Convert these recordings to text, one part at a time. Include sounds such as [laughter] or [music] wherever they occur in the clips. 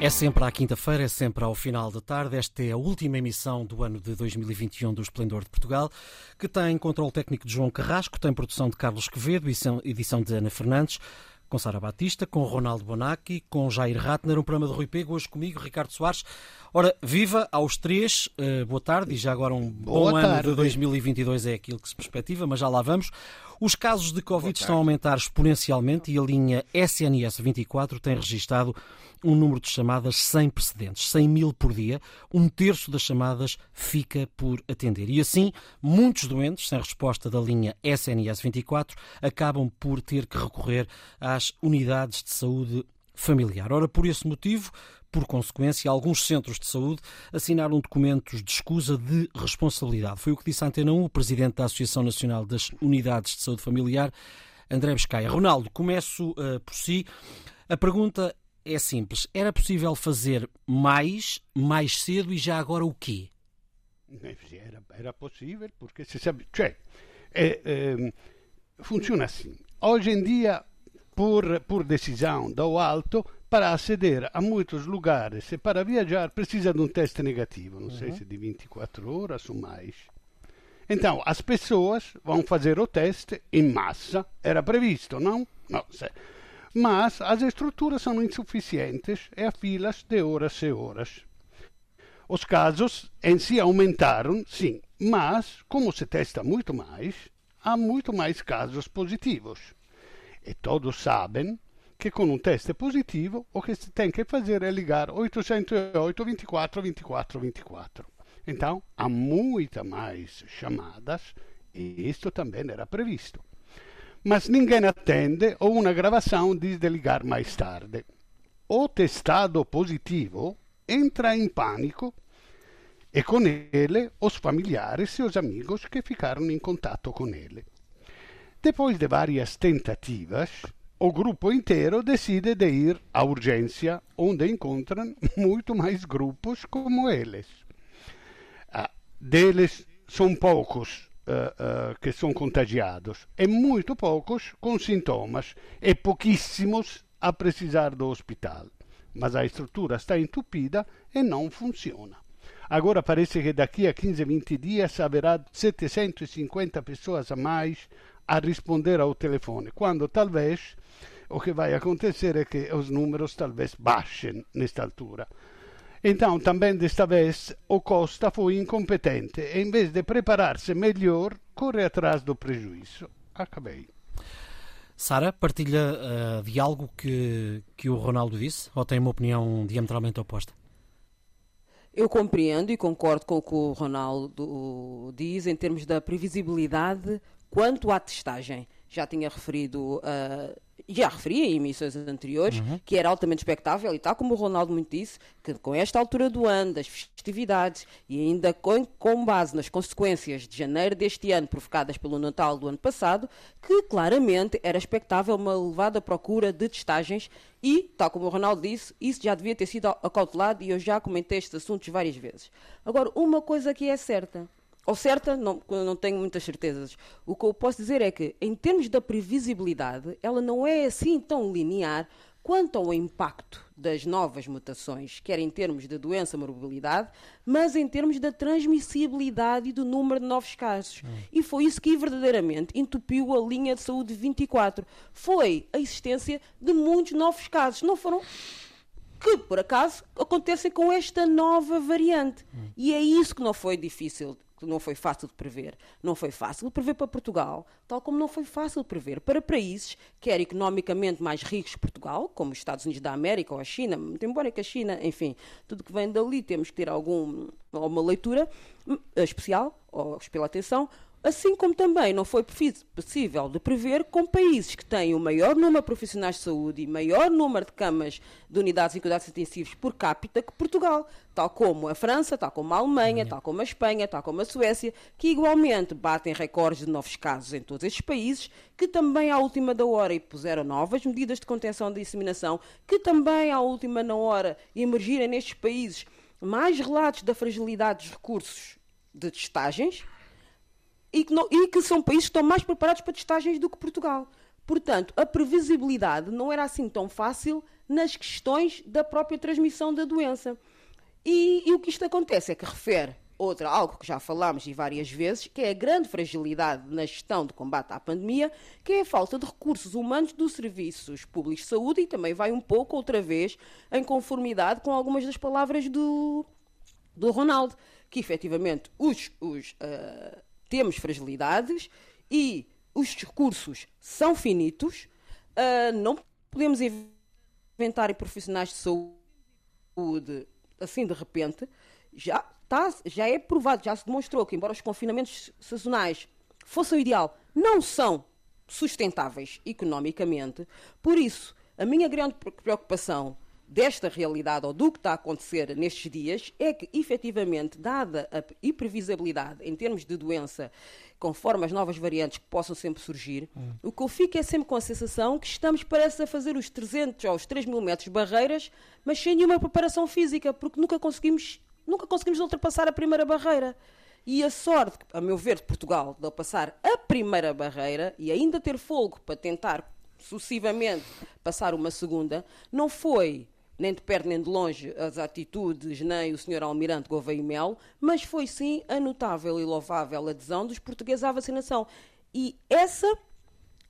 É sempre à quinta-feira, é sempre ao final da tarde. Esta é a última emissão do ano de 2021 do Esplendor de Portugal, que tem controle técnico de João Carrasco, tem produção de Carlos Quevedo, edição de Ana Fernandes, com Sara Batista, com Ronaldo Bonacci, com Jair Ratner, um programa de Rui Pego, hoje comigo, Ricardo Soares. Ora, viva aos três, uh, boa tarde, e já agora um boa bom tarde. ano de 2022 é aquilo que se perspectiva, mas já lá vamos. Os casos de Covid estão a aumentar exponencialmente e a linha SNS 24 tem registado um número de chamadas sem precedentes, 100 mil por dia, um terço das chamadas fica por atender. E assim, muitos doentes, sem resposta da linha SNS 24, acabam por ter que recorrer às unidades de saúde familiar. Ora, por esse motivo, por consequência, alguns centros de saúde assinaram documentos de escusa de responsabilidade. Foi o que disse a Antena 1 o presidente da Associação Nacional das Unidades de Saúde Familiar, André Bescaia. Ronaldo, começo uh, por si. A pergunta é simples. Era possível fazer mais, mais cedo e já agora o quê? Era, era possível, porque se sabe. Cioè, é, é, funciona assim. Hoje em dia, por, por decisão do alto, para aceder a muitos lugares e para viajar precisa de um teste negativo, não uhum. sei se de 24 horas ou mais. Então, as pessoas vão fazer o teste em massa, era previsto, não? Não, sei. Mas as estruturas são insuficientes e há filas de horas e horas. Os casos em si aumentaram, sim, mas, como se testa muito mais, há muito mais casos positivos. E todos sabem que com um teste positivo o que se tem que fazer é ligar 808 24 24 24. Então, há muita mais chamadas e isto também era previsto. Mas ninguém atende ou uma gravação diz de ligar mais tarde. O testado positivo entra em pânico e com ele os familiares e os amigos que ficaram em contato com ele. Depois de várias tentativas, o grupo inteiro decide de ir à urgência, onde encontram [laughs] muito mais grupos como eles. Ah, deles são poucos uh, uh, que são contagiados e muito poucos com sintomas e pouquíssimos a precisar do hospital. Mas a estrutura está entupida e não funciona. Agora parece que daqui a 15, 20 dias haverá 750 pessoas a mais a responder ao telefone, quando talvez o que vai acontecer é que os números talvez baixem nesta altura. Então, também desta vez, o Costa foi incompetente e, em vez de preparar-se melhor, corre atrás do prejuízo. Acabei. Sara, partilha uh, de algo que, que o Ronaldo disse ou tem uma opinião diametralmente oposta? Eu compreendo e concordo com o que o Ronaldo diz em termos da previsibilidade quanto à testagem. Já tinha referido uh, já referi em emissões anteriores, uhum. que era altamente expectável, e tal como o Ronaldo muito disse, que com esta altura do ano, das festividades, e ainda com, com base nas consequências de janeiro deste ano provocadas pelo Natal do ano passado, que claramente era expectável uma elevada procura de testagens e, tal como o Ronaldo disse, isso já devia ter sido acautelado e eu já comentei estes assuntos várias vezes. Agora, uma coisa que é certa, ou certa, não, não tenho muitas certezas. O que eu posso dizer é que, em termos da previsibilidade, ela não é assim tão linear quanto ao impacto das novas mutações, quer em termos de doença morbilidade, mas em termos da transmissibilidade e do número de novos casos. Hum. E foi isso que verdadeiramente entupiu a linha de saúde 24. Foi a existência de muitos novos casos. Não foram que, por acaso, acontecem com esta nova variante. Hum. E é isso que não foi difícil que não foi fácil de prever. Não foi fácil de prever para Portugal, tal como não foi fácil de prever para países, quer economicamente mais ricos que Portugal, como os Estados Unidos da América ou a China, muito embora que a China, enfim, tudo que vem dali temos que ter algum, alguma leitura hum, especial, ou pela atenção, Assim como também não foi possível de prever com países que têm o maior número de profissionais de saúde e maior número de camas de unidades de cuidados intensivos por capita que Portugal, tal como a França, tal como a Alemanha, tal como a Espanha, tal como a Suécia, que igualmente batem recordes de novos casos em todos estes países, que também à última da hora puseram novas medidas de contenção da disseminação, que também à última da hora emergirem nestes países mais relatos da fragilidade dos recursos de testagens, e que, não, e que, são países que estão mais preparados para testagens do que Portugal. Portanto, a previsibilidade não era assim tão fácil nas questões da própria transmissão da doença. E, e o que isto acontece é que refere outra, algo que já falámos e várias vezes, que é a grande fragilidade na gestão de combate à pandemia, que é a falta de recursos humanos dos serviços públicos de saúde e também vai um pouco, outra vez, em conformidade com algumas das palavras do, do Ronaldo, que efetivamente os, os, uh, temos fragilidades e os recursos são finitos, uh, não podemos inventar profissionais de saúde assim de repente, já tá, já é provado, já se demonstrou que, embora os confinamentos sazonais fossem o ideal, não são sustentáveis economicamente. Por isso, a minha grande preocupação desta realidade ou do que está a acontecer nestes dias é que, efetivamente, dada a imprevisibilidade em termos de doença, conforme as novas variantes que possam sempre surgir, hum. o que eu fico é sempre com a sensação que estamos, parece, a fazer os 300 ou os 3 mil metros barreiras, mas sem nenhuma preparação física, porque nunca conseguimos nunca conseguimos ultrapassar a primeira barreira. E a sorte, a meu ver, de Portugal, de passar a primeira barreira e ainda ter fogo para tentar sucessivamente passar uma segunda, não foi nem de perto nem de longe as atitudes, nem o Sr. Almirante Gouveia e Mel, mas foi sim a notável e louvável adesão dos portugueses à vacinação. E essa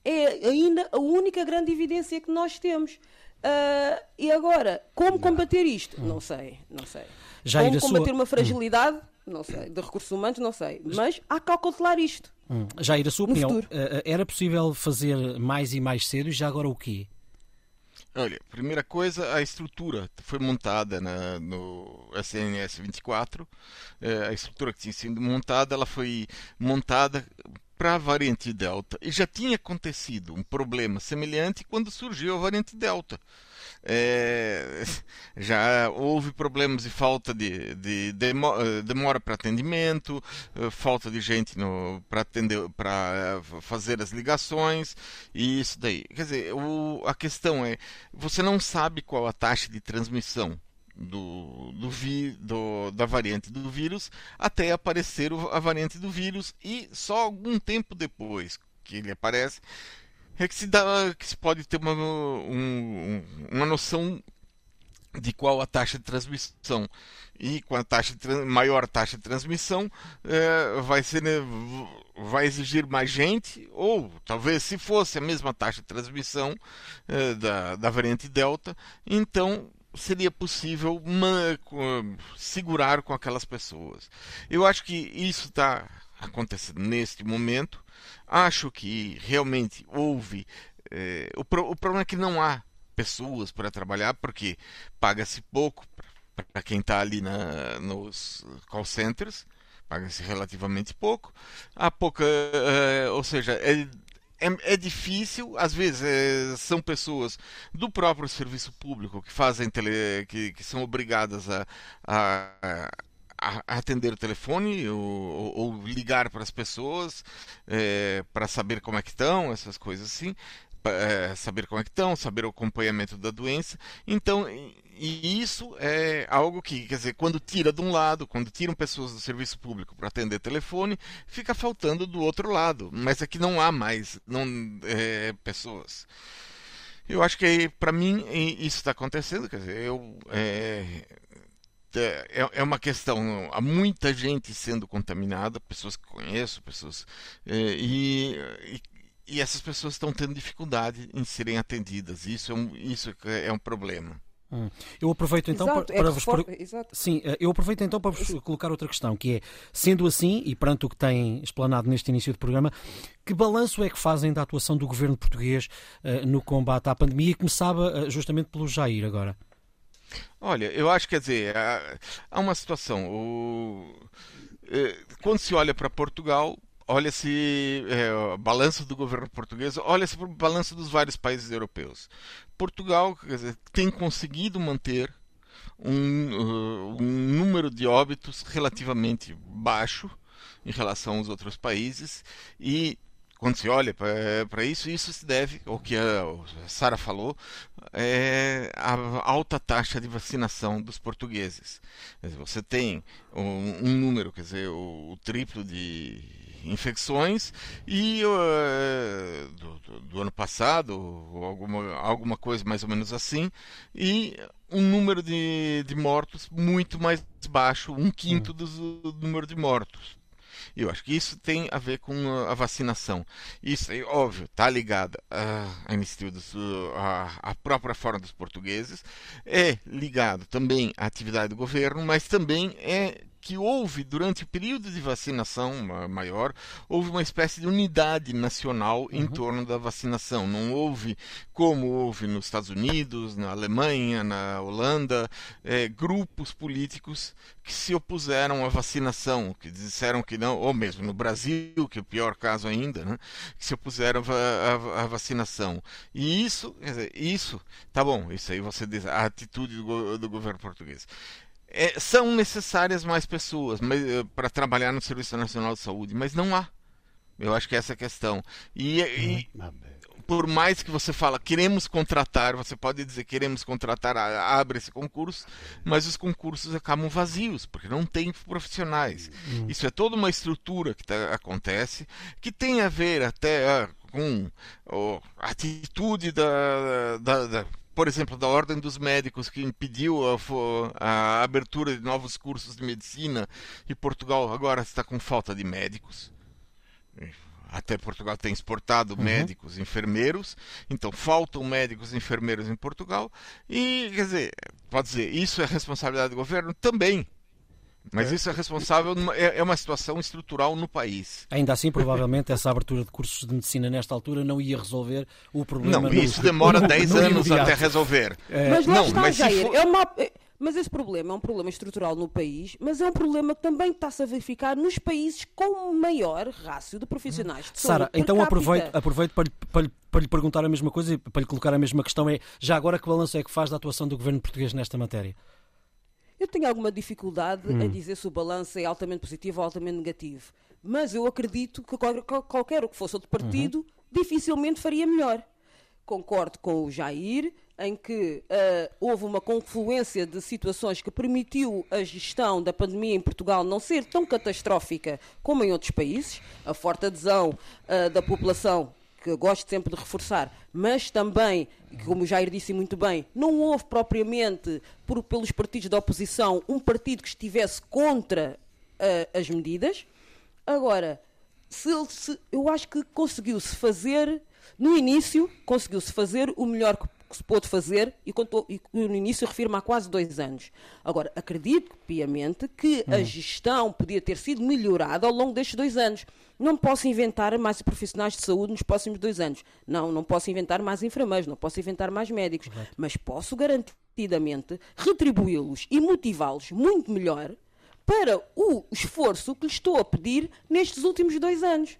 é ainda a única grande evidência que nós temos. Uh, e agora, como combater isto? Não sei, não sei. Jair, Como combater sua... uma fragilidade? Não sei. De recursos humanos? Não sei. Mas há que calcular isto. Hum. Jair, a sua opinião. Eh, eh, era possível fazer mais e mais cedo e já agora o quê? Olha, primeira coisa, a estrutura foi montada na, no SNS 24. É, a estrutura que tinha sido montada, ela foi montada para a variante Delta. E já tinha acontecido um problema semelhante quando surgiu a variante Delta. É, [laughs] já houve problemas de falta de, de, eh, demora para atendimento, eh, falta de gente para atender, para fazer as ligações e isso daí. Quer dizer, o, a questão é, você não sabe qual a taxa de transmissão do, do, vi, do, da variante do vírus até aparecer a variante do vírus e só algum tempo depois que ele aparece é que se, dá, que se pode ter uma, um, uma noção de qual a taxa de transmissão. E com a taxa maior taxa de transmissão é, vai ser né, vai exigir mais gente ou talvez se fosse a mesma taxa de transmissão é, da, da variante delta então seria possível segurar com aquelas pessoas. Eu acho que isso está acontecendo neste momento Acho que realmente houve. É, o, pro, o problema é que não há pessoas para trabalhar, porque paga-se pouco para quem está ali na, nos call centers, paga-se relativamente pouco. Há pouca. É, ou seja, é, é, é, difícil, às vezes é, são pessoas do próprio serviço público que fazem tele, que, que são obrigadas a, a, atender o telefone ou, ou ligar para as pessoas é, para saber como é que estão, essas coisas assim. É, saber como é que estão, saber o acompanhamento da doença. Então, e isso é algo que, quer dizer, quando tira de um lado, quando tiram pessoas do serviço público para atender telefone, fica faltando do outro lado. Mas aqui não há mais não, é, pessoas. Eu acho que, para mim, isso está acontecendo. Quer dizer, eu, é, é, é, é uma questão. Há muita gente sendo contaminada, pessoas que conheço, pessoas. É, e, e, e, essas pessoas estão tendo dificuldade em serem atendidas. Isso é um, isso é um problema. Hum. Eu aproveito então Exato, para, para é vos for... Sim, eh, eu aproveito então para vos colocar outra questão, que é, sendo assim, e perante o que tem explanado neste início de programa, que balanço é que fazem da atuação do governo português uh, no combate à pandemia, começava uh, justamente pelo Jair agora? Olha, eu acho que quer dizer, há, uma situação. O, é, quando se olha para Portugal, olha-se é, balanço do governo português, olha-se para o balanço dos vários países europeus. Portugal dizer, tem conseguido manter um, uh, um número de óbitos relativamente baixo em relação aos outros países e quando se olha para isso, isso se deve ao que a Sara falou, é a alta taxa de vacinação dos portugueses. Você tem um, um número, quer dizer, o, o triplo de infecções e uh, do, do, do, ano passado, alguma, alguma coisa mais ou menos assim, e um número de, de mortos muito mais baixo, um quinto do, do número de mortos. Eu acho que isso tem a ver com a vacinação. Isso, é óbvio, está ligado à iniciativa à própria forma dos portugueses, é ligado também à atividade do governo, mas também é que houve, durante o período de vacinação maior, houve uma espécie de unidade nacional em uhum. torno da vacinação. Não houve, como houve nos Estados Unidos, na Alemanha, na Holanda, é, grupos políticos que se opuseram à vacinação, que disseram que não, ou mesmo no Brasil, que é o pior caso ainda, né, que se opuseram à, à, à vacinação. E isso, dizer, isso, tá bom, isso aí você diz, a atitude do, do governo português. É, são necessárias mais pessoas eh, para trabalhar no Serviço Nacional de Saúde, mas não há. Eu acho que essa é a questão. E, e hum, por mais que você fala queremos contratar, você pode dizer queremos contratar, abre esse concurso, mas os concursos acabam vazios, porque não tem profissionais. Hum. Isso é toda uma estrutura que tá, acontece, que tem a ver até ah, com oh, a atitude da, da, da por exemplo, da Ordem dos Médicos, que impediu a, a, abertura de novos cursos de medicina, e Portugal agora está com falta de médicos. Até Portugal tem exportado uhum. médicos, enfermeiros, então faltam médicos e enfermeiros em Portugal. E, quer dizer, pode dizer, isso é responsabilidade do governo? Também. Mas é. isso é responsável, é, é uma situação estrutural no país. Ainda assim, provavelmente, essa abertura de cursos de medicina nesta altura não ia resolver o problema. Não, isso demora [laughs] 10 anos imediato. até resolver. É. Mas lá não, está, mas Jair. For... É uma... É, mas esse problema é um problema estrutural no país, mas é um problema que também está-se a verificar nos países com maior rácio de profissionais de Sara, então aproveito, aproveito para, lhe, para, lhe, para lhe perguntar a mesma coisa e para lhe colocar a mesma questão. É, já agora que balanço é que faz da atuação do governo português nesta matéria? Eu tenho alguma dificuldade hum. em dizer se o balanço é altamente positivo ou altamente negativo. Mas eu acredito que qualquer, o que fosse outro partido uhum. dificilmente faria melhor. Concordo com o Jair em que uh, houve uma confluência de situações que permitiu a gestão da pandemia em Portugal não ser tão catastrófica como em outros países. A forte adesão uh, da população que eu gosto sempre de reforçar, mas também, como o Jair disse muito bem, não houve propriamente, por, pelos partidos da oposição, um partido que estivesse contra uh, as medidas. Agora, se, se, eu acho que conseguiu-se fazer, no início, conseguiu-se fazer o melhor que que se pôde fazer e, contou, e no início refiro-me há quase dois anos. Agora, acredito piamente que hum. a gestão podia ter sido melhorada ao longo destes dois anos. Não posso inventar mais profissionais de saúde nos próximos dois anos. Não, não posso inventar mais enfermeiros, não posso inventar mais médicos, Correto. mas posso garantidamente retribuí-los e motivá-los muito melhor para o esforço que lhes estou a pedir nestes últimos dois anos.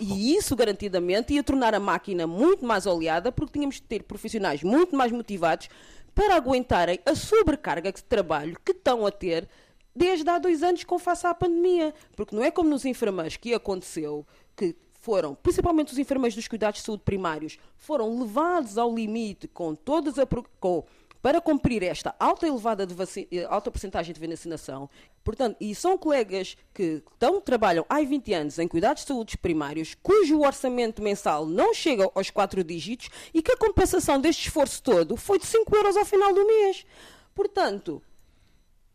E isso garantidamente ia tornar a máquina muito mais oleada, porque tínhamos de ter profissionais muito mais motivados para aguentarem a sobrecarga de trabalho que estão a ter desde há dois anos com face à pandemia. Porque não é como nos enfermeiros que aconteceu, que foram, principalmente os enfermeiros dos cuidados de saúde primários, foram levados ao limite com todas a, com para cumprir esta alta elevada de eh, alta porcentagem de vacinação. Portanto, e são colegas que estão, trabalham há 20 anos em cuidados de saúde primários, cujo orçamento mensal não chega aos 4 dígitos e que a compensação deste esforço todo foi de 5 euros ao final do mês. Portanto,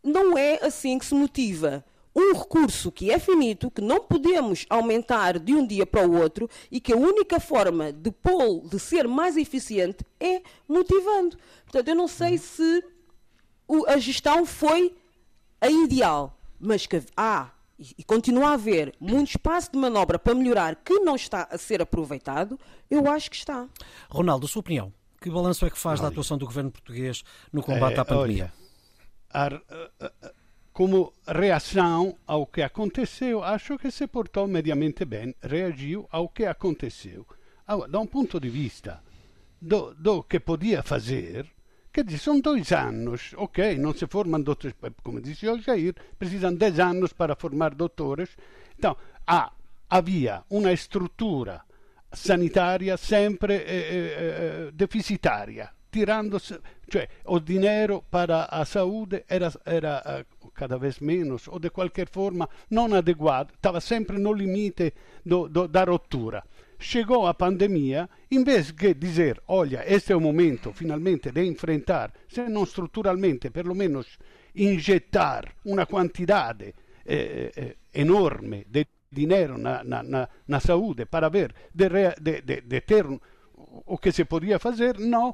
não é assim que se motiva um recurso que é finito, que não podemos aumentar de um dia para o outro e que a única forma de pô de ser mais eficiente é motivando. Portanto, eu não sei se a gestão foi a ideal, mas que há e continua a haver muito espaço de manobra para melhorar que não está a ser aproveitado, eu acho que está. Ronaldo, sua opinião? Que balanço é que faz olha, da atuação do governo português no combate é, à pandemia? Olha, a, como reação ao que aconteceu, acho que se portou mediamente bem, reagiu ao que aconteceu. Agora, da um ponto de vista do, do que podia fazer, quer dizer, são dois anos, ok, não se formam doutores, como disse o Jair, precisam dez anos para formar doutores. Então, há, havia uma estrutura sanitária sempre eh, eh, eh deficitária, tirando cioè o dinheiro para a saúde era, era eh, cada vez menos ou de qualquer forma não adequado, estava sempre no limite do, da rottura. chegou a pandemia, em vez de dizer, olha, este é o momento finalmente de enfrentar, se não estruturalmente, pelo menos injetar uma quantidade eh, eh, enorme de dinheiro na, na, na, na saúde para ver de, de, de, de ter o que se podia fazer, não.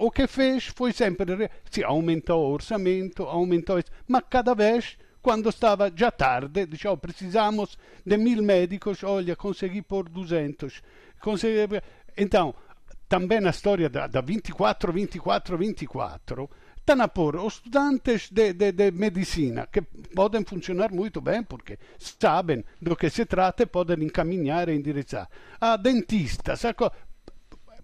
O que fez foi sempre, se aumentou o orçamento, aumentou, mas cada vez quando estava já tarde, diciamo, precisamos de mil médicos, olha, consegui por 200. Consegui... Então, também a história da, da 24, 24, 24, estão a pôr os estudantes de, de, de, medicina, que podem funcionar muito bem, porque sabem do que se trata e podem encaminhar e endireçar. A dentistas,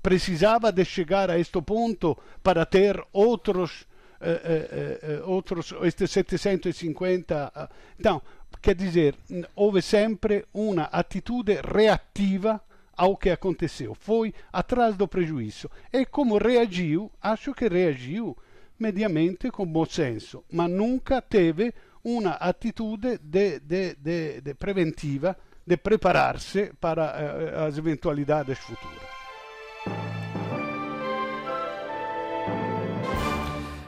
precisava de chegar a este ponto para ter outros eh, eh, eh, outros, estes 750. Então, quer dizer, houve sempre uma atitude reativa ao que aconteceu, foi atrás do prejuízo. E como reagiu, acho que reagiu mediamente com bom senso, mas nunca teve uma atitude de, de, de, de preventiva de preparar-se para as eventualidades futuras.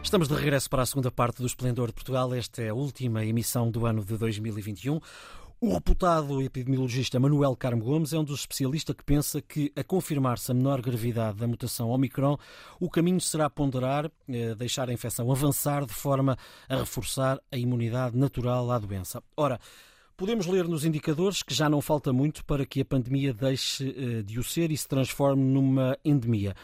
Estamos de regresso para a segunda parte do Esplendor de Portugal. Esta é a última emissão do ano de 2021. O reputado epidemiologista Manuel Carmo Gomes é um dos especialistas que pensa que, a confirmar-se a menor gravidade da mutação Omicron, o caminho será ponderar, eh, deixar a infecção avançar de forma a reforçar a imunidade natural à doença. Ora, Podemos ler nos indicadores que já não falta muito para que a pandemia deixe eh, de o ser e se transforme numa endemia.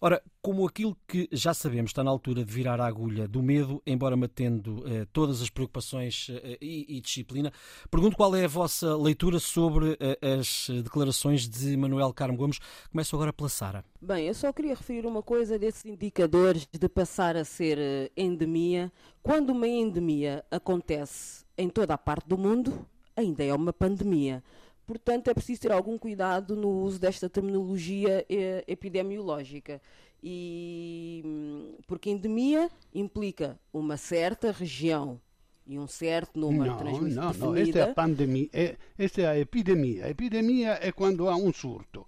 Ora, como aquilo que já sabemos está na altura de virar a agulha do medo, embora mantendo eh, todas as preocupações eh, e, e, disciplina, pergunto qual é a vossa leitura sobre eh, as declarações de Manuel Carmo Gomes. Começo agora pela Sara. Bem, eu só queria referir uma coisa desses indicadores de passar a ser eh, endemia. Quando uma endemia acontece em toda a parte do mundo, ainda é uma pandemia. Portanto, é preciso ter algum cuidado no uso desta terminologia eh, epidemiológica. E, porque endemia implica uma certa região e um certo número não, de transmissão não, não, esta é a pandemia, é, esta é a epidemia. A epidemia é quando há um surto.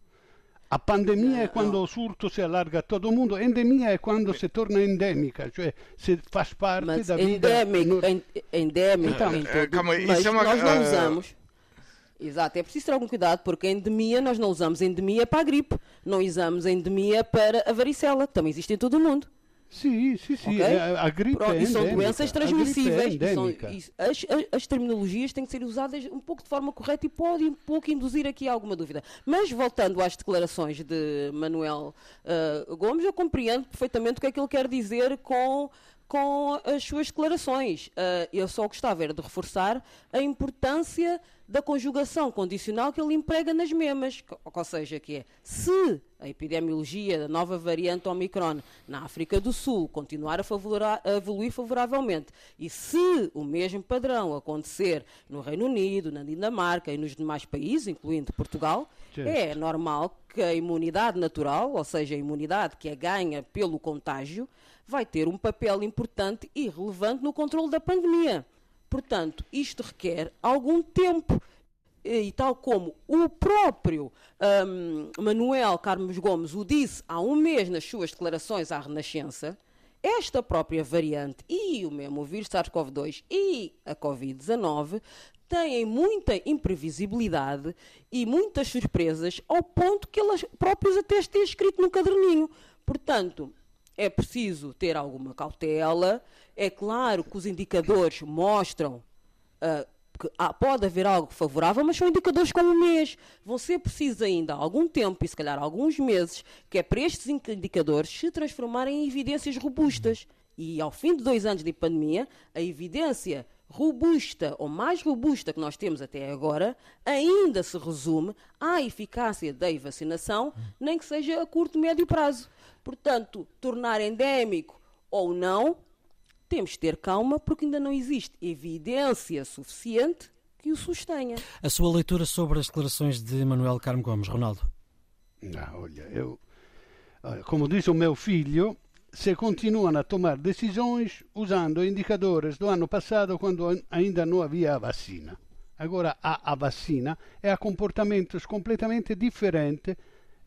A pandemia não, é quando não. o surto se allarga a todo mundo, a endemia é quando se torna endemica, cioè se faz parte mas da endemic, vida. No... Endemic, então, em todo, calma, mas é uma, nós não usamos. Exato, é preciso ter algum cuidado porque a endemia nós não usamos endemia para a gripe, não usamos endemia para a varicela, que também existe em todo o mundo. Sim, sim, sim. Okay? A, a, gripe Pronto, é E são doenças transmissíveis. É são, as, as, terminologias têm que ser usadas um pouco de forma correta e pode um pouco induzir aqui alguma dúvida. Mas voltando às declarações de Manuel uh, Gomes, eu compreendo perfeitamente o que é que ele quer dizer com com as suas declarações. Uh, eu só gostava de reforçar a importância da conjugação condicional que ele emprega nas memas, ou seja, que é se a epidemiologia da nova variante Omicron na África do Sul continuar a, favorar, a evoluir favoravelmente e se o mesmo padrão acontecer no Reino Unido, na Dinamarca e nos demais países, incluindo Portugal, é normal que a imunidade natural, ou seja, a imunidade que é ganha pelo contágio, vai ter um papel importante e relevante no controle da pandemia. Portanto, isto requer algum tempo. E tal como o próprio um, Manuel Carlos Gomes o disse há um mês nas suas declarações à Renascença, esta própria variante e o mesmo vírus SARS-CoV-2 e a Covid-19 têm muita imprevisibilidade e muitas surpresas, ao ponto que elas próprias até têm escrito no caderninho. Portanto, é preciso ter alguma cautela. É claro que os indicadores mostram uh, que pode haver algo favorável, mas são indicadores como um mês. Vão ser precisos ainda algum tempo e se calhar alguns meses, que é para estes indicadores se transformarem em evidências robustas. E ao fim de dois anos de pandemia, a evidência robusta ou mais robusta que nós temos até agora ainda se resume à eficácia da vacinação, nem que seja a curto, médio prazo. Portanto, tornar endémico ou não, temos de ter calma porque ainda não existe evidência suficiente que o sustenha. A sua leitura sobre as declarações de Manuel Carmo Gomes, Ronaldo? Não, olha, eu, como diz o meu filho, se continuam a tomar decisões usando indicadores do ano passado quando ainda não havia a vacina. Agora a, a vacina é a comportamentos completamente diferentes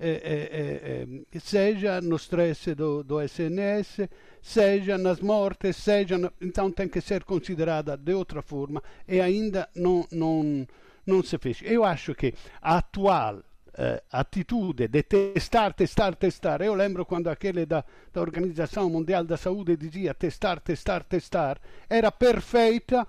eh, eh, seja no stress do, do, SNS, seja nas mortes, seja no... então tem que ser considerada de outra forma e ainda não, não, não se fez. Eu acho que a atual eh, atitude de testar, testar, testar. Eu lembro quando aquele da, da Organização Mundial da Saúde dizia testar, testar, testar, era perfeita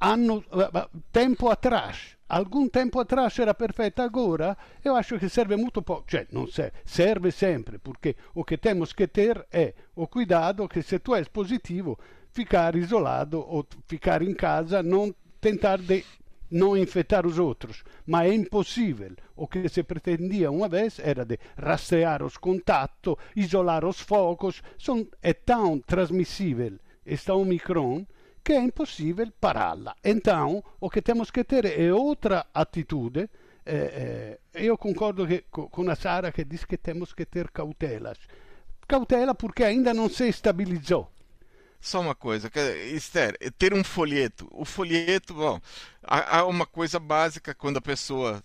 anno, eh, tempo atrás. Algum tempo atrás era perfeita, agora eu acho que serve muito pouco. Cioè, não serve, serve sempre, porque o que temos que ter é o cuidado que se tu és positivo, ficar isolado ou ficar em casa, não tentar de não infectar os outros, mas é impossível. O que se pretendia uma vez era de rastrear os contatos, isolar os focos. São, é tão transmissível esta Omicron que é impossível pará-la. Então, o que temos que ter é outra atitude. Eh, eh, eu concordo que, com a Sara que diz que temos que ter cautelas. Cautela porque ainda não se estabilizou. Só uma coisa, Esther, ter um folheto. O folheto, bom, há, uma coisa básica quando a pessoa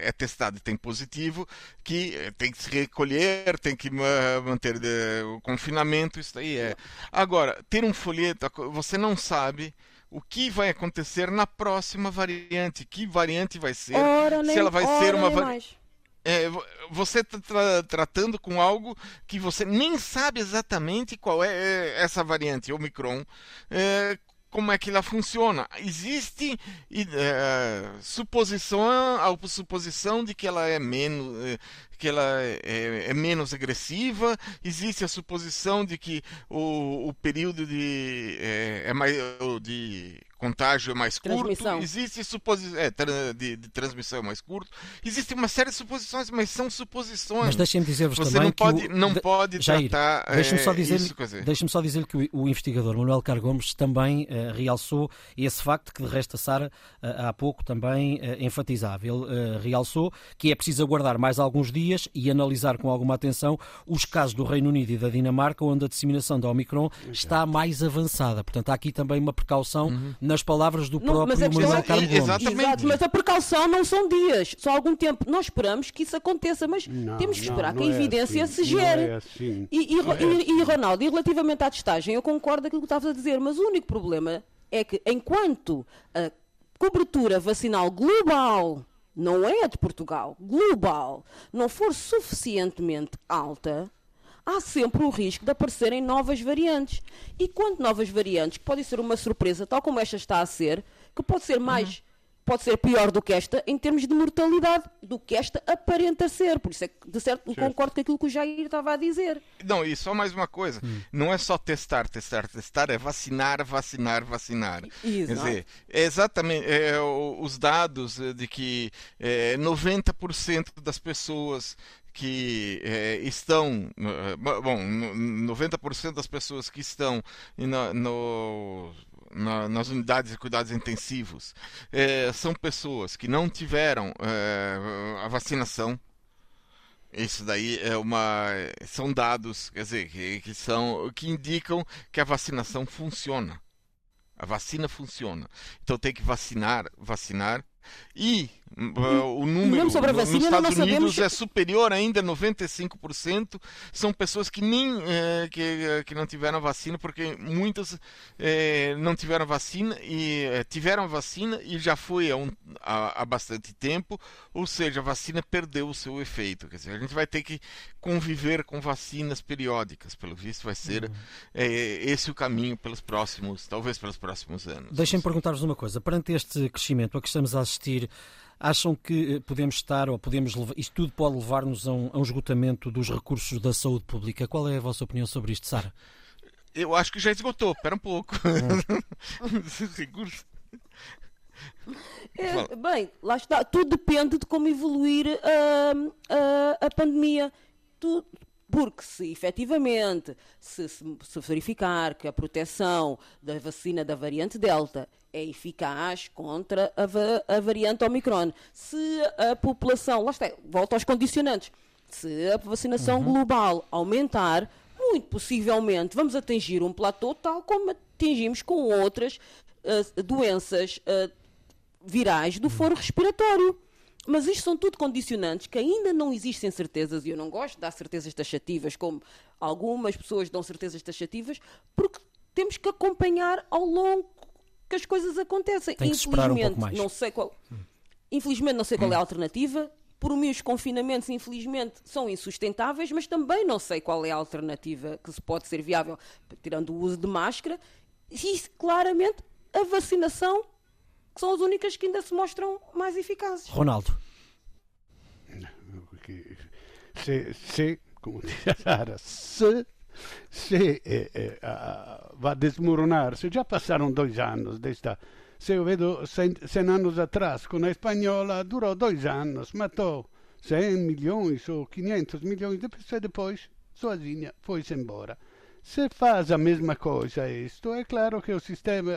é testada e tem positivo, que tem que se recolher, tem que manter o confinamento, isso aí é. Agora, ter um folheto, você não sabe o que vai acontecer na próxima variante, que variante vai ser, ora, se ela vai ser uma variante é, você está tra tratando com algo que você nem sabe exatamente qual é, é essa variante Omicron, é, como é que ela funciona. Existe é, suposição, a suposição de que ela é menos, é, que ela é, é, menos agressiva, existe a suposição de que o, o período de, é, é mais de contágio é mais curto, existe suposição é, de, de, transmissão é mais curto, existe uma série de suposições, mas são suposições. Mas deixem-me dizer-vos também não que pode, o... não pode Jair, tratar deixe-me só dizer, isso, deixe só dizer que o, o, investigador Manuel Cargomes também uh, realçou esse facto que de resto a Sara uh, há pouco também uh, enfatizava. Ele realçou que é preciso aguardar mais alguns dias e analisar com alguma atenção os casos do Reino Unido e da Dinamarca, onde a disseminação da Omicron está mais avançada. Portanto, há aqui também uma precaução uhum. Nas palavras do próprio mas Manuel é, Carlos Exatamente. Exato, mas a precaução não são dias, só algum tempo. Nós esperamos que isso aconteça, mas não, temos que esperar não, que a é evidência assim, se gere. É assim. e, e, e, e, Ronaldo, e relativamente à testagem, eu concordo com aquilo que estavas a dizer, mas o único problema é que enquanto a cobertura vacinal global não é a de Portugal, global, não for suficientemente alta, há sempre o risco de aparecerem novas variantes. E quando novas variantes, que podem ser uma surpresa, tal como esta está a ser, que pode ser mais. Uhum. Pode ser pior do que esta em termos de mortalidade, do que esta aparenta ser. Por isso é que, de certo, certo. concordo com aquilo que o Jair estava a dizer. Não, e só mais uma coisa: hum. não é só testar, testar, testar, é vacinar, vacinar, vacinar. Exato. Quer dizer, é exatamente é, os dados de que é, 90% das pessoas que é, estão, bom, 90% das pessoas que estão no, na, nas unidades de cuidados intensivos é, são pessoas que não tiveram é, a vacinação. Isso daí é uma são dados, quer dizer, que, que são que indicam que a vacinação funciona. A vacina funciona. Então tem que vacinar, vacinar e o número sobre vacina, nos Estados Unidos é superior ainda a 95%. São pessoas que nem eh, que, eh, que não tiveram vacina, porque muitas eh, não tiveram vacina e eh, tiveram vacina e já foi há, um, há, há, bastante tempo, ou seja, a vacina perdeu o seu efeito. Quer dizer, a gente vai ter que conviver com vacinas periódicas. Pelo visto, vai ser uhum. esse o caminho pelos próximos, talvez pelos próximos anos. Deixem-me perguntar-vos uma coisa. Perante este crescimento a que estamos a assistir, acham que eh, podemos estar, ou podemos levar, isto tudo pode levar-nos a, um, a um esgotamento dos recursos da saúde pública? Qual é a vossa opinião sobre isto, Sara? Eu acho que já esgotou, espera um pouco. [laughs] Recursos. É, bem, lá está. Tudo depende de como evoluir a, a, a pandemia. Tudo, porque se efetivamente se, se, verificar que a proteção da vacina da variante Delta é eficaz contra a, a variante Omicron, se a população, lá está, volta aos condicionantes, se a vacinação uhum. global aumentar, muito possivelmente vamos atingir um platô tal como atingimos com outras uh, doenças uh, virais do foro respiratório. Mas isto são tudo condicionantes que ainda não existem certezas, e eu não gosto de dar certezas taxativas, como algumas pessoas dão certezas taxativas, porque temos que acompanhar ao longo que as coisas acontecem. Tem que esperar um pouco mais. não sei qual. Infelizmente não sei qual é a alternativa. Por mim, os confinamentos, infelizmente, são insustentáveis, mas também não sei qual é a alternativa que se pode ser viável, tirando o uso de máscara. E, claramente, a vacinação que são as únicas que ainda se mostram mais eficazes. Ronaldo. Se, se como diz a Sara, se, se eh, eh, va a desmoronarsi, già passaram dois anos desta. Se eu vedo 100 anos atrás com a espanhola, durou dois anos, matou 100 milhões ou 500 milhões de pessoas e depois sozinha foi-se embora. Se faz a mesma coisa isto, é claro que o sistema,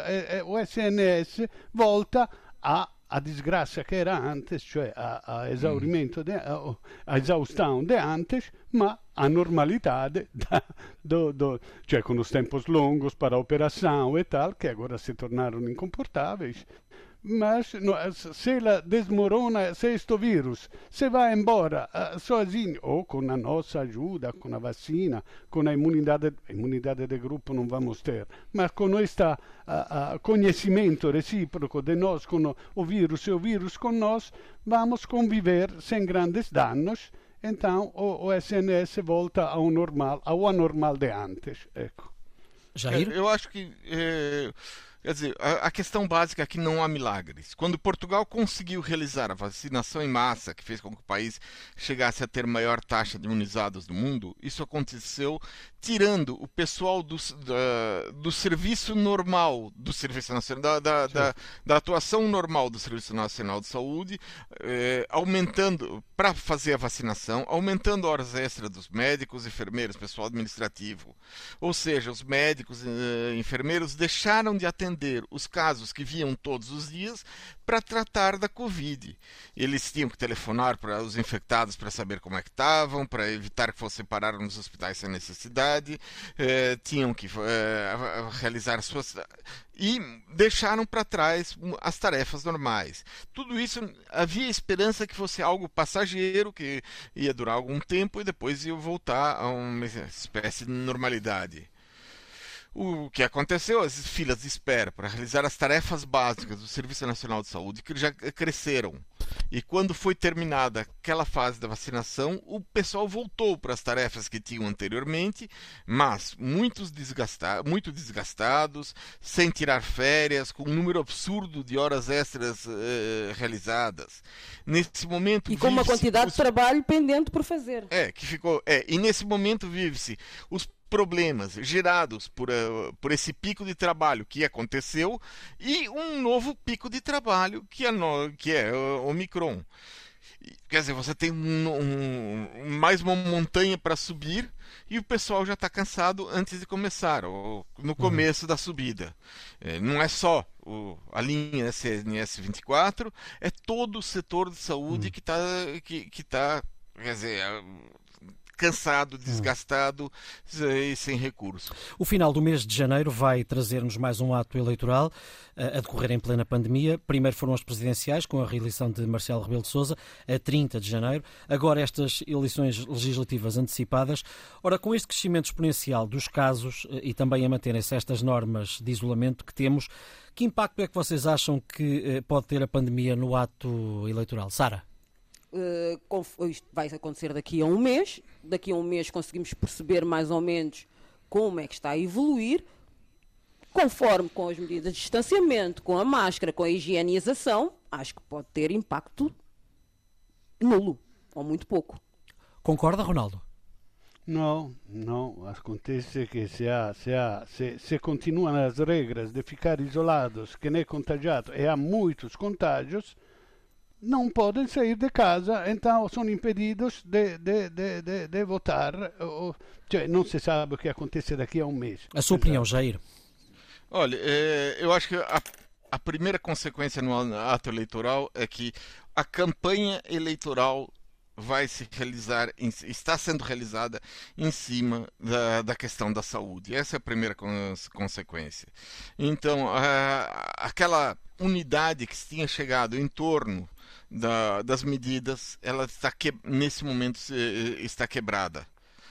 o SNS volta a a desgraça que era antes, cioè a, a exaurimento, de, a, a exaustão de antes, ma a normalidade, [laughs] da, do, do, cioè com os tempos longos para a operação e tal, que agora se tornaram incomportáveis, mas no, se ela desmorona, se este vírus se vai embora uh, sozinho, ou com a nossa ajuda, com a vacina, com a imunidade, imunidade de grupo não vamos ter, mas com este uh, uh, conhecimento recíproco de nós com o, o vírus e o vírus com nós, vamos conviver sem grandes danos, então o, o SNS volta ao normal, ao anormal de antes. Ecco. Jair? Eu acho que... Eh Quer dizer, a, a, questão básica é que não há milagres. Quando Portugal conseguiu realizar a vacinação em massa, que fez com que o país chegasse a ter maior taxa de imunizados do mundo, isso aconteceu tirando o pessoal do, da, do serviço normal do Serviço Nacional, da, da, da, da atuação normal do Serviço Nacional de Saúde, eh, aumentando, para fazer a vacinação, aumentando horas extras dos médicos, enfermeiros, pessoal administrativo. Ou seja, os médicos e eh, enfermeiros deixaram de atender os casos que viam todos os dias para tratar da Covid. Eles tinham que telefonar para os infectados para saber como é que estavam, para evitar que fossem parar nos hospitais sem necessidade, eh, tinham que eh, realizar suas. e deixaram para trás as tarefas normais. Tudo isso havia esperança que fosse algo passageiro, que ia durar algum tempo e depois ia voltar a uma espécie de normalidade. O que aconteceu? As filas de espera para realizar as tarefas básicas do Serviço Nacional de Saúde que já cresceram. E quando foi terminada aquela fase da vacinação, o pessoal voltou para as tarefas que tinham anteriormente, mas muitos desgasta muito desgastados, sem tirar férias, com um número absurdo de horas extras eh, realizadas. Nesse momento e com uma quantidade os... de trabalho pendente por fazer. É, que ficou. É, e nesse momento vive-se os problemas gerados por, uh, por esse pico de trabalho que aconteceu e um novo pico de trabalho que é, no, que é uh, Omicron. Quer dizer, você tem um, um, mais uma montanha para subir e o pessoal já está cansado antes de começar, ou no uhum. começo uhum. da subida. É, não é só o, a linha SNS 24, é todo o setor de saúde uhum. que está que, que tá, quer dizer, cansado, desgastado e sem recurso. O final do mês de janeiro vai trazer-nos mais um ato eleitoral a decorrer em plena pandemia. Primeiro foram as presidenciais, com a reeleição de Marcelo Rebelo de Sousa, a 30 de janeiro. Agora estas eleições legislativas antecipadas. Ora, com este crescimento exponencial dos casos e também a manterem-se estas normas de isolamento que temos, que impacto é que vocês acham que eh, pode ter a pandemia no ato eleitoral? Sara? Uh, isto vai acontecer daqui a um mês. Daqui a um mês conseguimos perceber mais ou menos como é que está a evoluir, conforme com as medidas de distanciamento, com a máscara, com a higienização, acho que pode ter impacto nulo, ou muito pouco. Concorda, Ronaldo? Não, não. Acontece que se, há, se, há, se, se continuam as regras de ficar isolados, que nem contagiado, e há muitos contágios, não podem sair de casa, então são impedidos de, de, de, de votar. Cioè, não se sabe o que acontece daqui a um mês. A sua opinião, Jair? Olha, é, eu acho que a, a primeira consequência no ato eleitoral é que a campanha eleitoral vai se realizar, está sendo realizada em cima da, da questão da saúde. Essa é a primeira consequência. Então, a, aquela unidade que tinha chegado em torno da, das medidas, ela está que, nesse momento está quebrada.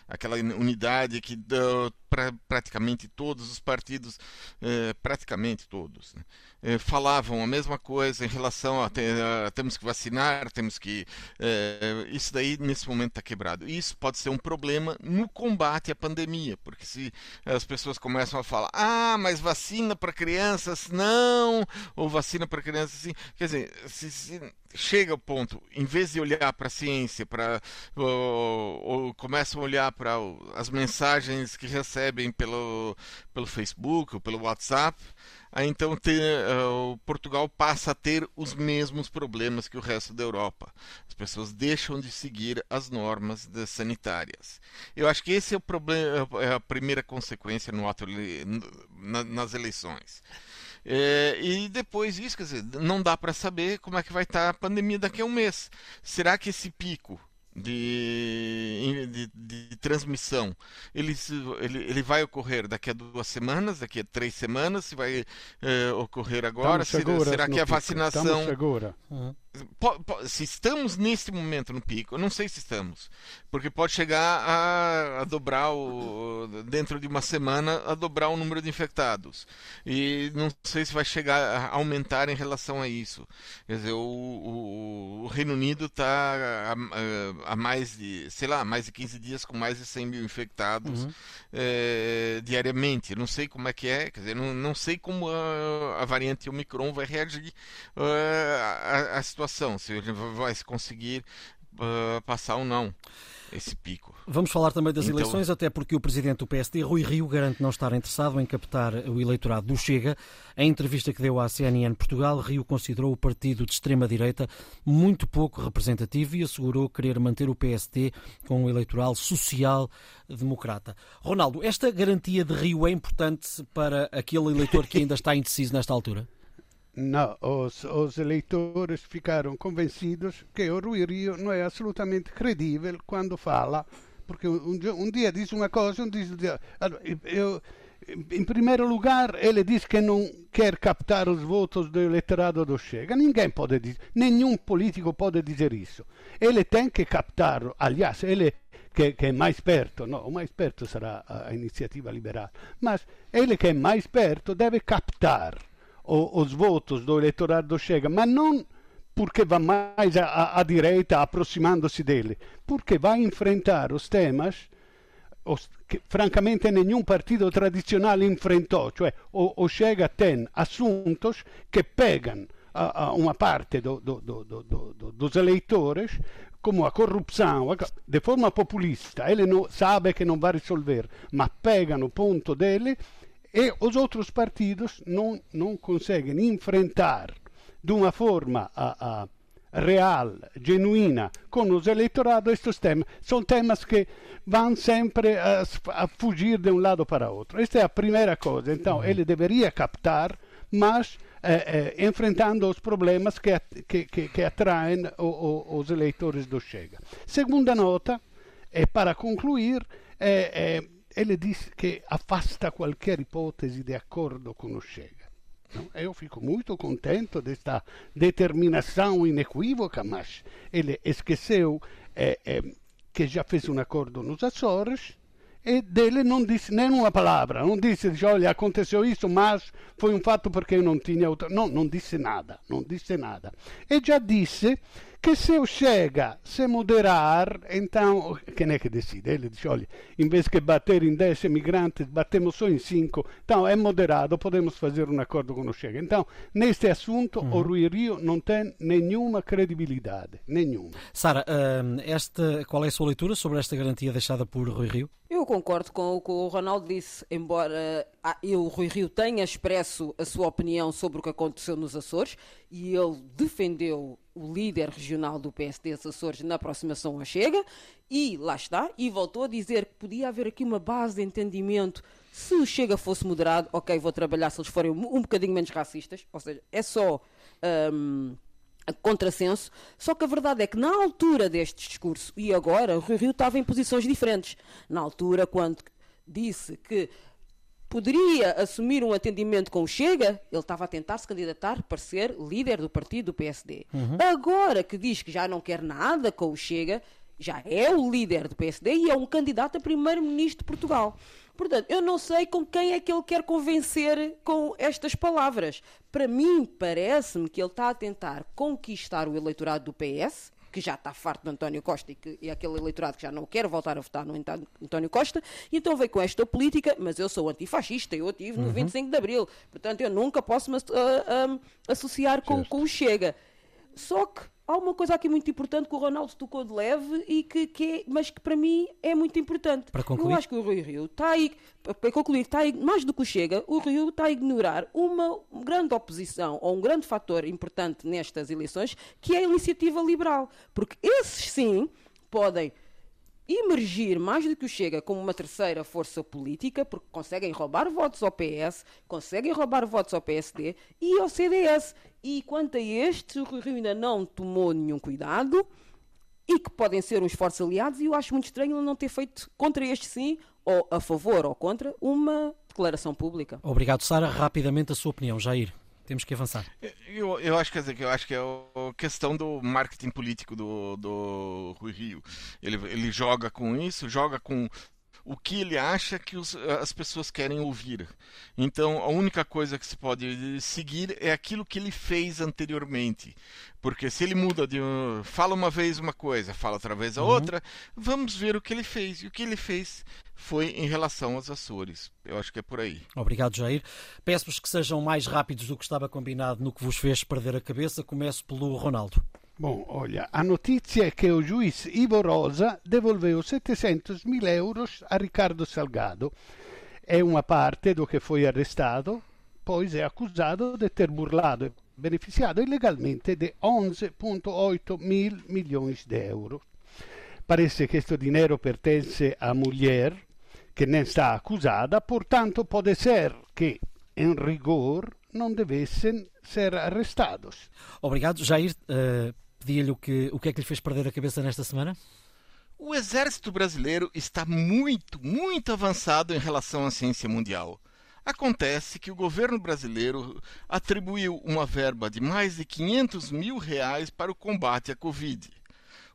Aquela unidade que pra, praticamente todos os partidos, eh, praticamente todos, né, eh, falavam a mesma coisa em relação a, a, temos que vacinar, temos que eh, isso daí nesse momento está quebrado. Isso pode ser um problema no combate à pandemia, porque se as pessoas começam a falar, ah, mas vacina para crianças não, ou vacina para crianças sim, quer dizer, se, se chega ao ponto, em vez de olhar para a ciência, para começam a olhar para as mensagens que recebem pelo, pelo Facebook ou pelo WhatsApp, aí então ter, uh, Portugal passa a ter os mesmos problemas que o resto da Europa. As pessoas deixam de seguir as normas sanitárias. Eu acho que esse é o problema, é a primeira consequência no ato, na, nas eleições. É, e depois isso, quer dizer, não dá para saber como é que vai estar tá a pandemia daqui a um mês. Será que esse pico de, de, de, transmissão ele, ele, ele vai ocorrer daqui a duas semanas, daqui a três semanas, se vai é, ocorrer agora? Será, será que a vacinação. Uhum se estamos neste momento no pico, eu não sei se estamos, porque pode chegar a, a, dobrar o, dentro de uma semana a dobrar o número de infectados e não sei se vai chegar a aumentar em relação a isso. Quer dizer, o, o, o Reino Unido está a, a, mais de, sei lá, mais de 15 dias com mais de 100 mil infectados uhum. é, diariamente. Eu não sei como é que é, quer dizer, não, não sei como a, variante Omicron vai reagir à situação situação, se ele vai conseguir uh, passar ou não esse pico. Vamos falar também das então... eleições, até porque o presidente do PSD, Rui Rio, garante não estar interessado em captar o eleitorado do Chega. Em entrevista que deu à CNN Portugal, Rio considerou o partido de extrema-direita muito pouco representativo e assegurou querer manter o PSD com um eleitoral social-democrata. Ronaldo, esta garantia de Rio é importante para aquele eleitor que ainda está indeciso nesta altura? Não, os, os eleitores ficaram convencidos que o Rui Rio não é absolutamente credível quando fala, porque um, um dia diz uma coisa, um dia diz... Em primeiro lugar, ele diz que não quer captar os votos do eleitorado do Chega. Ninguém pode dizer, nenhum político pode dizer isso. Ele tem que captar, aliás, ele que, é mais perto, no, o mais perto sarà a iniziativa liberale, mas ele que é mais perto deve captar os votos do eleitorado do Chega, mas não porque vai mais à, direita aproximando-se dele, porque vai enfrentar os temas os, que francamente nenhum partido tradicional enfrentou, cioè o, o Chega tem assuntos que pegam a, a uma parte do, do, do, dos eleitores como a corruzione, de forma populista, ele não, sabe que não vai resolver, mas pegam o ponto dele e os outros partidos não, não conseguem enfrentar de uma forma a, a real, genuína, com os eleitorados estes temas. São temas que vão sempre a, a, fugir de um lado para outro. Esta é a primeira coisa. Então, uhum. ele deveria captar, mas eh, eh, enfrentando os problemas que, que, que, que atraem o, o, os eleitores do Chega. Segunda nota, e para concluir, é, ele diz que afasta qualquer hipótese de acordo com o Chega. Eu fico muito contente desta determinação inequívoca, mas ele esqueceu é, é, que já fez um acordo nos Açores e dele não disse nem uma palavra, não disse, olha, aconteceu isso, mas foi um fato porque eu não tinha. Não, não disse nada, não disse nada. E já disse que se o Chega se moderar, então, quem é que decide? Ele diz, olha, em vez de bater em 10 imigrantes, batemos só em 5, então é moderado, podemos fazer um acordo com o Chega. Então, neste assunto, uhum. o Rui Rio não tem nenhuma credibilidade, nenhuma. Sara, hum, esta, qual é a sua leitura sobre esta garantia deixada por Rui Rio? Eu concordo com o que o Ronaldo disse, embora ah, eu, o Rui Rio tenha expresso a sua opinião sobre o que aconteceu nos Açores e ele defendeu o líder regional do PSD Açores na aproximação à Chega e lá está, e voltou a dizer que podia haver aqui uma base de entendimento. Se o Chega fosse moderado, ok, vou trabalhar. Se eles forem um bocadinho menos racistas, ou seja, é só um, contrassenso, só que a verdade é que na altura deste discurso e agora, o Rui Rio estava em posições diferentes. Na altura, quando disse que poderia assumir um atendimento com o Chega, ele estava a tentar se candidatar para ser líder do partido do PSD. Uhum. Agora que diz que já não quer nada com o Chega, já é o líder do PSD e é um candidato a primeiro-ministro de Portugal. Portanto, eu não sei com quem é que ele quer convencer com estas palavras. Para mim, parece-me que ele está a tentar conquistar o eleitorado do PS, que já está farto do António Costa e, que, e aquele eleitorado que já não quer voltar a votar no António Costa, e então veio com esta política, mas eu sou antifascista, eu tive no uhum. 25 de Abril, portanto eu nunca posso me uh, uh, associar com, com o Chega. Só que há uma coisa aqui muito importante que o Ronaldo tocou de leve e que, que é, mas que para mim é muito importante. Para concluir. Eu acho que o Rui Rio está aí, para concluir, está aí, mais do que Chega, o Rio está a ignorar uma grande oposição ou um grande fator importante nestas eleições, que é a iniciativa liberal. Porque esses sim podem emergir mais do que o Chega como uma terceira força política, porque conseguem roubar votos ao PS, conseguem roubar votos ao PSD e ao CDS. E quanto a estes, o Rio ainda não tomou nenhum cuidado e que podem ser uns fortes aliados, e eu acho muito estranho ele não ter feito contra este sim, ou a favor ou contra, uma declaração pública. Obrigado, Sara. Rapidamente a sua opinião, Jair. Temos que avançar. Eu, eu acho, quer dizer, eu acho que é a questão do marketing político do, do Rui Rio. Ele, ele joga com isso, joga com o que ele acha que os, as pessoas querem ouvir. Então, a única coisa que se pode seguir é aquilo que ele fez anteriormente. Porque se ele muda de. fala uma vez uma coisa, fala outra vez a uhum. outra, vamos ver o que ele fez. E o que ele fez foi em relação aos Açores. Eu acho que é por aí. Obrigado, Jair. Peço-vos que sejam mais rápidos do que estava combinado no que vos fez perder a cabeça. Começo pelo Ronaldo. Bom, olha, a notícia é que o juiz Ivo Rosa devolveu 700 mil euros a Ricardo Salgado. É uma parte do que foi arrestado, pois é acusado de ter burlado e beneficiado ilegalmente de 11,8 mil milhões de euros. Parece que este dinheiro pertence à mulher que nem está acusada, portanto pode ser que, em rigor, não devessem ser arrestados. Obrigado. Jair, uh, pedia-lhe o que, o que é que lhe fez perder a cabeça nesta semana? O exército brasileiro está muito, muito avançado em relação à ciência mundial. Acontece que o governo brasileiro atribuiu uma verba de mais de 500 mil reais para o combate à Covid.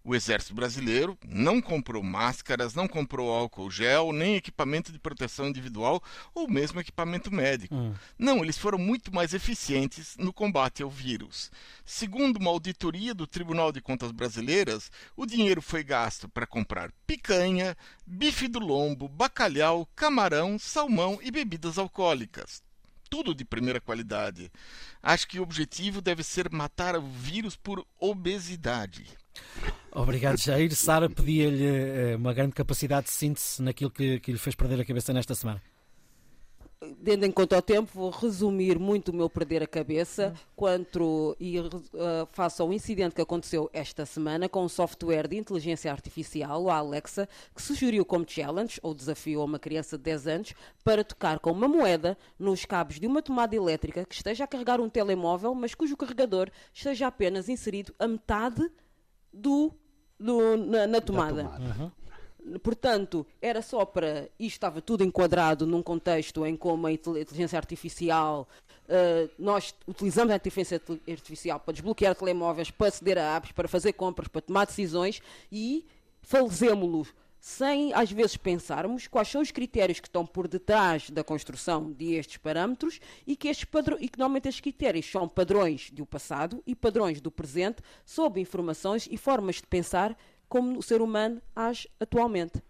O Exército Brasileiro não comprou máscaras, não comprou álcool gel, nem equipamento de proteção individual ou mesmo equipamento médico. Hum. Não, eles foram muito mais eficientes no combate ao vírus. Segundo uma auditoria do Tribunal de Contas Brasileiras, o dinheiro foi gasto para comprar picanha, bife do lombo, bacalhau, camarão, salmão e bebidas alcoólicas tudo de primeira qualidade. Acho que o objetivo deve ser matar o vírus por obesidade. Obrigado, Jair. Sara pedia-lhe eh, uma grande capacidade de síntese naquilo que, que lhe fez perder a cabeça nesta semana. Tendo em conta o tempo, vou resumir muito o meu perder a cabeça quanto e uh, ao incidente que aconteceu esta semana com um software de inteligência artificial, o Alexa, que sugeriu como challenge ou desafio a uma criança de 10 anos para tocar com uma moeda nos cabos de uma tomada elétrica que esteja a carregar um telemóvel, mas cujo carregador esteja apenas inserido a metade do, do na, na, tomada. tomada. Uhum. Portanto, era só para. Isto estava tudo enquadrado num contexto em como a inteligência artificial. Uh, nós utilizamos a inteligência artificial para desbloquear telemóveis, para aceder a apps, para fazer compras, para tomar decisões e fazemos-los sem às vezes pensarmos quais são os critérios que estão por detrás da construção destes parâmetros e que, estes e que normalmente estes critérios são padrões do passado e padrões do presente sob informações e formas de pensar como o ser humano age atualmente.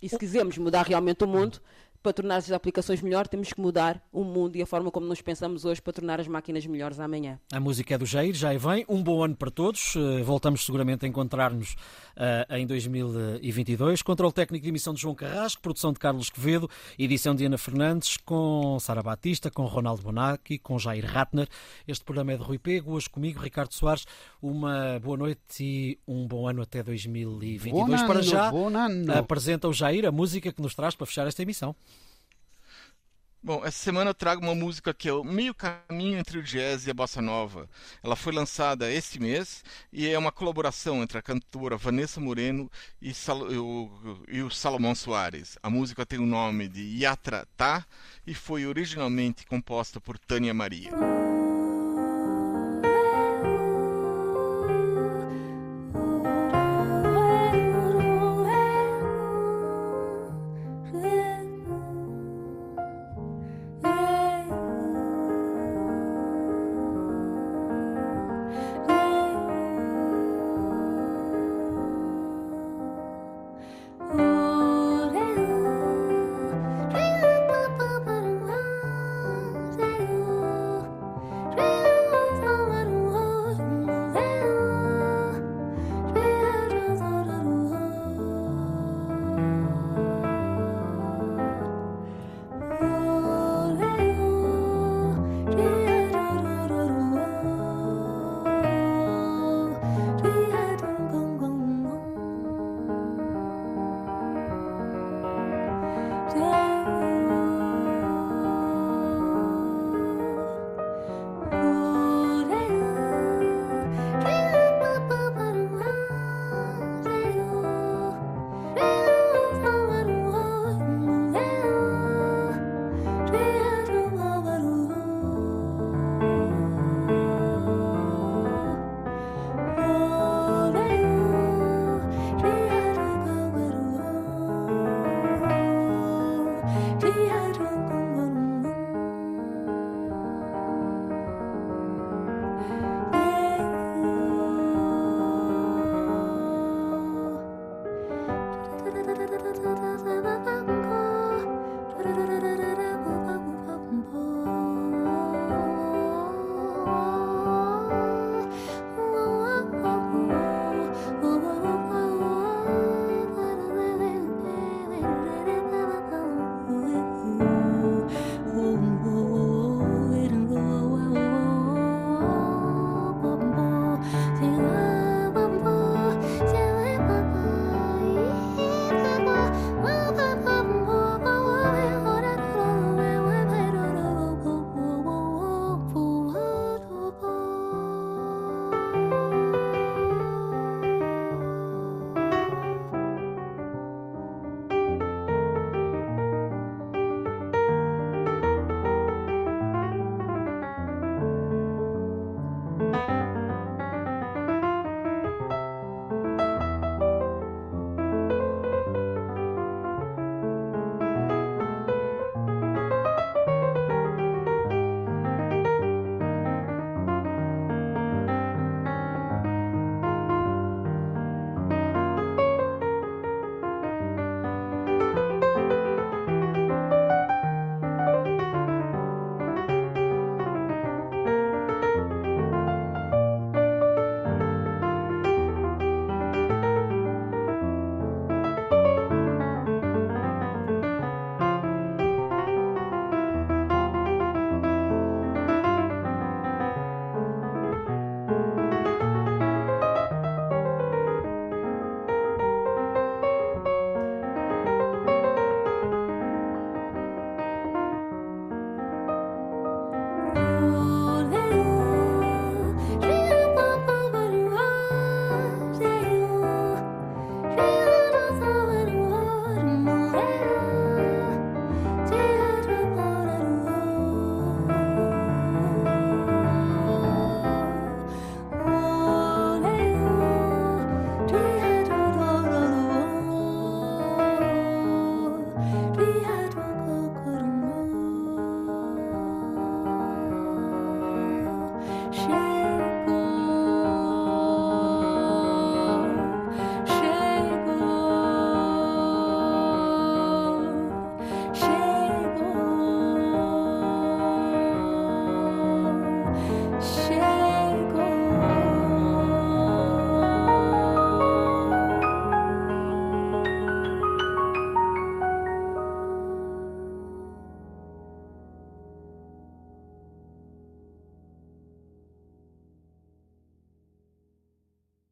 E se quisermos mudar realmente o mundo, para tornar as aplicações melhores, temos que mudar o mundo e a forma como nos pensamos hoje para tornar as máquinas melhores amanhã. A música é do Jair, já vem. Um bom ano para todos. Eh, voltamos seguramente a encontrar-nos uh, em 2022. Controle técnico de emissão de João Carrasco, produção de Carlos Quevedo, edição de Ana Fernandes, com Sara Batista, com Ronaldo Bonacci, com Jair Ratner. Este programa é de Rui Pego, hoje comigo, Ricardo Soares. Uma boa noite e um bom ano até 2022. Bom para já, apresenta o Jair a música que nos traz para fechar esta emissão. Bom, essa semana eu trago uma música que é o meio caminho entre o jazz e a bossa nova. Ela foi lançada este mês e é uma colaboração entre a cantora Vanessa Moreno e, Sal o, e o Salomão Soares. A música tem o nome de Yatra Tá e foi originalmente composta por Tânia Maria.